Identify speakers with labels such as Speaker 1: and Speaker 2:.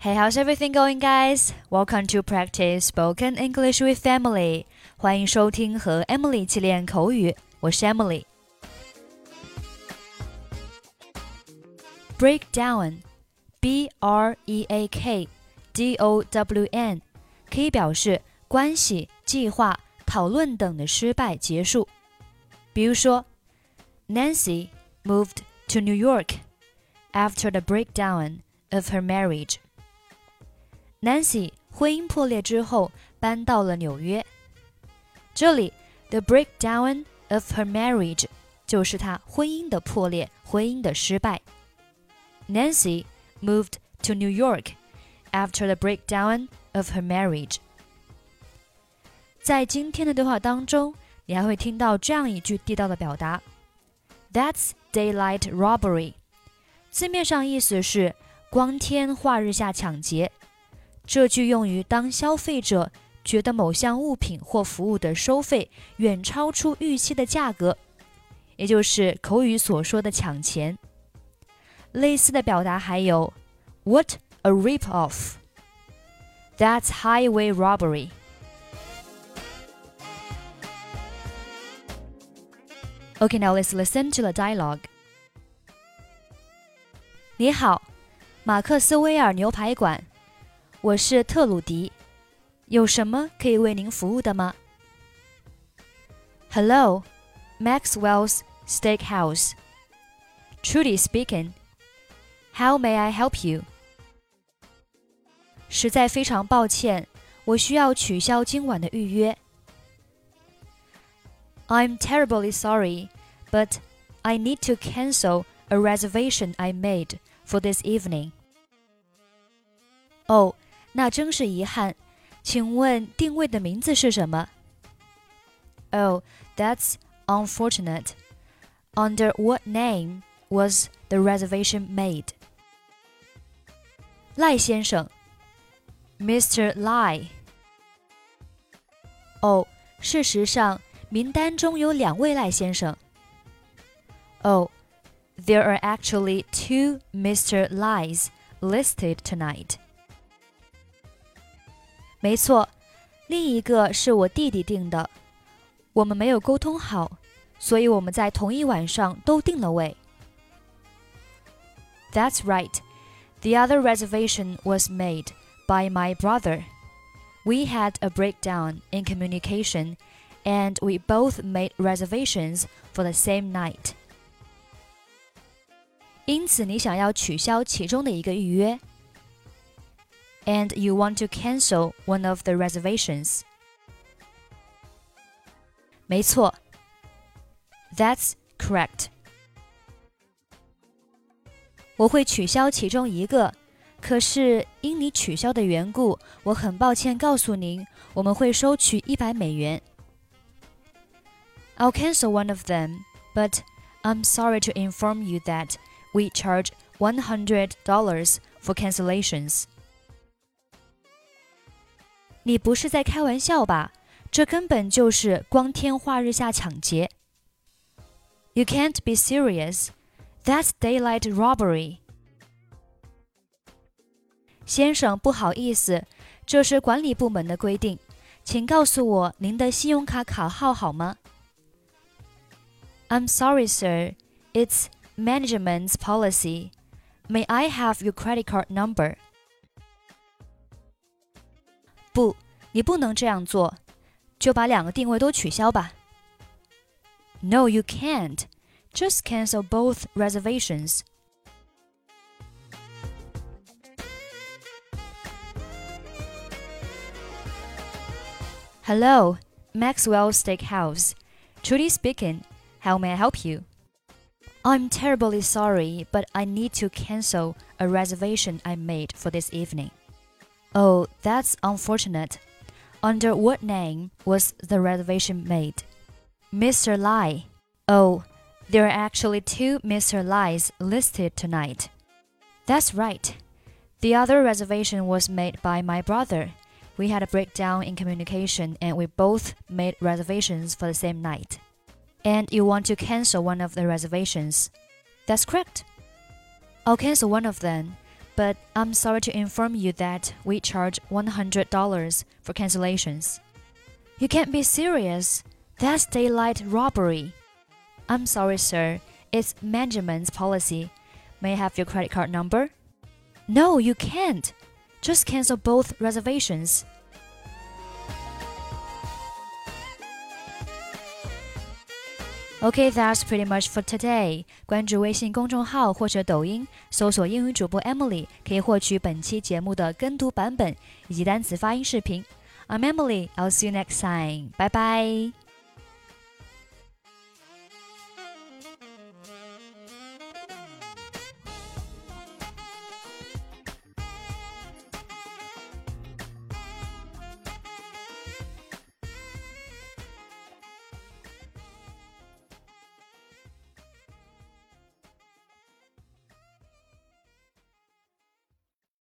Speaker 1: Hey, how's everything going, guys? Welcome to practice spoken English with Emily. 欢迎收听和 Emily 一起练口语，我是 Emily。Breakdown, B R E A K D O W N，可以表示关系、计划、讨论等的失败结束。比如说，Nancy moved to New York after the breakdown of her marriage. Nancy 婚姻破裂之后搬到了纽约。这里，the breakdown of her marriage 就是她婚姻的破裂、婚姻的失败。Nancy moved to New York after the breakdown of her marriage。在今天的对话当中，你还会听到这样一句地道的表达：“That's daylight robbery。”字面上意思是光天化日下抢劫。这句用于当消费者觉得某项物品或服务的收费远超出预期的价格，也就是口语所说的抢钱。类似的表达还有 "What a rip-off! That's highway robbery." OK, now let's listen to the dialogue. 你好，马克斯威尔牛排馆。我是特鲁迪，有什么可以为您服务的吗？Hello, Maxwell's Steakhouse. Trudy speaking. How may I help you? 实在非常抱歉，我需要取消今晚的预约。I'm terribly sorry, but I need to cancel a reservation I made for this evening. 哦。 那真是遗憾。请问定位的名字是什么？Oh, that's unfortunate. Under what name was the reservation made? 赖先生，Mr. Lai。哦，事实上，名单中有两位赖先生。Oh, oh, there are actually two Mr. Lais listed tonight. 没错，另一个是我弟弟订的，我们没有沟通好，所以我们在同一晚上都订了位。That's right. The other reservation was made by my brother. We had a breakdown in communication, and we both made reservations for the same night. 因此，你想要取消其中的一个预约。 and you want to cancel one of the reservations. 没错，That's correct. 我会取消其中一个，可是因你取消的缘故，我很抱歉告诉您，我们会收取一百美元。I'll cancel one of them, but I'm sorry to inform you that we charge $100 for cancellations. 你不是在开玩笑吧？这根本就是光天化日下抢劫。You can't be serious. That's daylight robbery. 先生，不好意思，这是管理部门的规定，请告诉我您的信用卡卡号好吗？I'm sorry, sir. It's management's policy. May I have your credit card number? 不，你不能这样做，就把两个定位都取消吧。No, you can't. Just cancel both reservations. Hello, Maxwell Steakhouse. Trudy speaking. How may I help you? I'm terribly sorry, but I need to cancel a reservation I made for this evening. Oh, that's unfortunate. Under what name was the reservation made? Mr. Lai. Oh, there are actually two Mr. Lais listed tonight. That's right. The other reservation was made by my brother. We had a breakdown in communication and we both made reservations for the same night. And you want to cancel one of the reservations? That's correct. I'll cancel one of them but I'm sorry to inform you that we charge $100 for cancellations. You can't be serious. That's daylight robbery. I'm sorry, sir. It's management's policy. May I have your credit card number? No, you can't. Just cancel both reservations. Okay, that's pretty much for today. 关注微信公众号或者抖音，搜索英语主播 Emily，可以获取本期节目的跟读版本以及单词发音视频。I'm Emily. I'll see you next time. Bye bye.